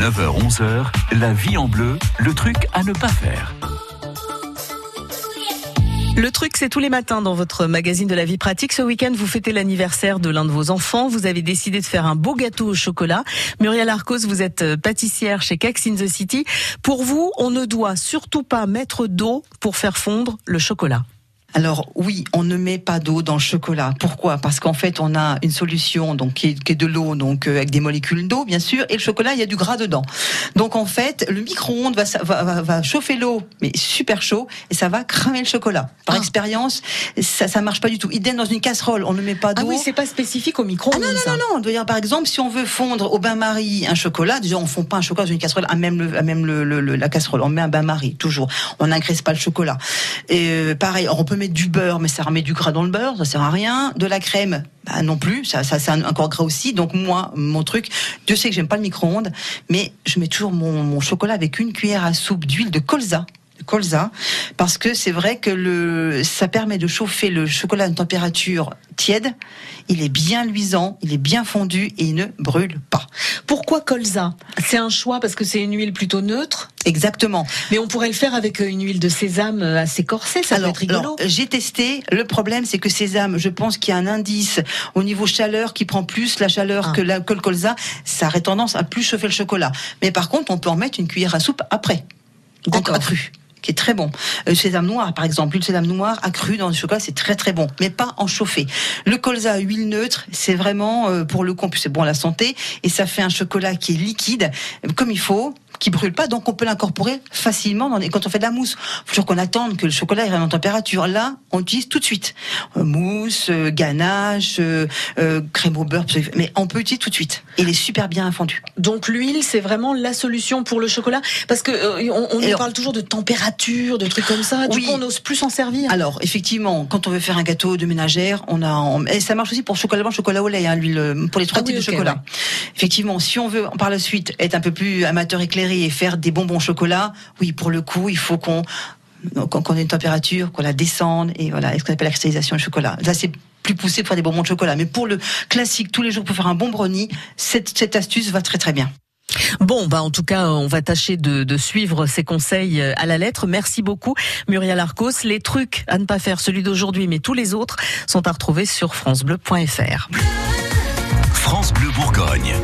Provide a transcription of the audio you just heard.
9h-11h, la vie en bleu, le truc à ne pas faire. Le truc, c'est tous les matins dans votre magazine de la vie pratique. Ce week-end, vous fêtez l'anniversaire de l'un de vos enfants. Vous avez décidé de faire un beau gâteau au chocolat. Muriel Arcos, vous êtes euh, pâtissière chez Cakes in the City. Pour vous, on ne doit surtout pas mettre d'eau pour faire fondre le chocolat. Alors oui, on ne met pas d'eau dans le chocolat. Pourquoi? Parce qu'en fait, on a une solution donc qui est, de l'eau, donc euh, avec des molécules d'eau, bien sûr, et le chocolat, il y a du gras dedans. Donc en fait, le micro-ondes va, va, chauffer l'eau, mais super chaud, et ça va cramer le chocolat. Par ah. expérience, ça ça marche pas du tout. Idem dans une casserole, on ne met pas d'eau. Ah oui, c'est pas spécifique au micro-ondes. Ah non non non non. par exemple, si on veut fondre au bain-marie un chocolat, déjà on fond pas un chocolat dans une casserole, à même le, à même le, la casserole, on met un bain-marie toujours. On n'agresse pas le chocolat. Et euh, pareil, on peut du beurre, mais ça remet du gras dans le beurre, ça sert à rien. De la crème, bah non plus, ça, ça c'est encore gras aussi. Donc moi, mon truc, Dieu sait que j'aime pas le micro-ondes, mais je mets toujours mon, mon chocolat avec une cuillère à soupe d'huile de colza colza parce que c'est vrai que le ça permet de chauffer le chocolat à une température tiède. Il est bien luisant, il est bien fondu et il ne brûle pas. Pourquoi colza? C'est un choix parce que c'est une huile plutôt neutre? Exactement. Mais on pourrait le faire avec une huile de sésame assez corsée, ça alors, peut être rigolo. J'ai testé. Le problème, c'est que sésame, je pense qu'il y a un indice au niveau chaleur qui prend plus la chaleur ah. que, la, que le colza. Ça aurait tendance à plus chauffer le chocolat. Mais par contre, on peut en mettre une cuillère à soupe après. D'accord. Cru qui est très bon. Euh, sésame noir, par exemple, le sésame noir accru dans le chocolat, c'est très très bon, mais pas en chauffé. Le colza à huile neutre, c'est vraiment euh, pour le coup, c'est bon à la santé et ça fait un chocolat qui est liquide comme il faut, qui brûle pas, donc on peut l'incorporer facilement dans quand on fait de la mousse. Faut toujours qu'on attende que le chocolat ait en température. Là, on utilise tout de suite euh, mousse, euh, ganache, euh, crème au beurre, mais on peut utiliser tout de suite. Il est super bien fondu. Donc l'huile, c'est vraiment la solution pour le chocolat, parce que on, parle toujours de température, de trucs comme ça. Du oui. coup, on n'ose plus s'en servir. Alors effectivement, quand on veut faire un gâteau de ménagère, on a et ça marche aussi pour chocolat blanc, chocolat au lait, hein, l'huile pour les trois ah types de chocolat. Effectivement, si on veut par la suite être un peu plus amateur éclairé et faire des bonbons au chocolat, oui, pour le coup, il faut qu'on qu'on ait une température, qu'on la descende et voilà, ce qu'on appelle la cristallisation du chocolat. Là, c'est plus poussé pour faire des bonbons de chocolat. Mais pour le classique, tous les jours, pour faire un bon brownie, cette, cette astuce va très très bien. Bon, bah en tout cas, on va tâcher de, de, suivre ces conseils à la lettre. Merci beaucoup, Muriel Arcos. Les trucs à ne pas faire, celui d'aujourd'hui, mais tous les autres, sont à retrouver sur francebleu.fr. France Bleu Bourgogne.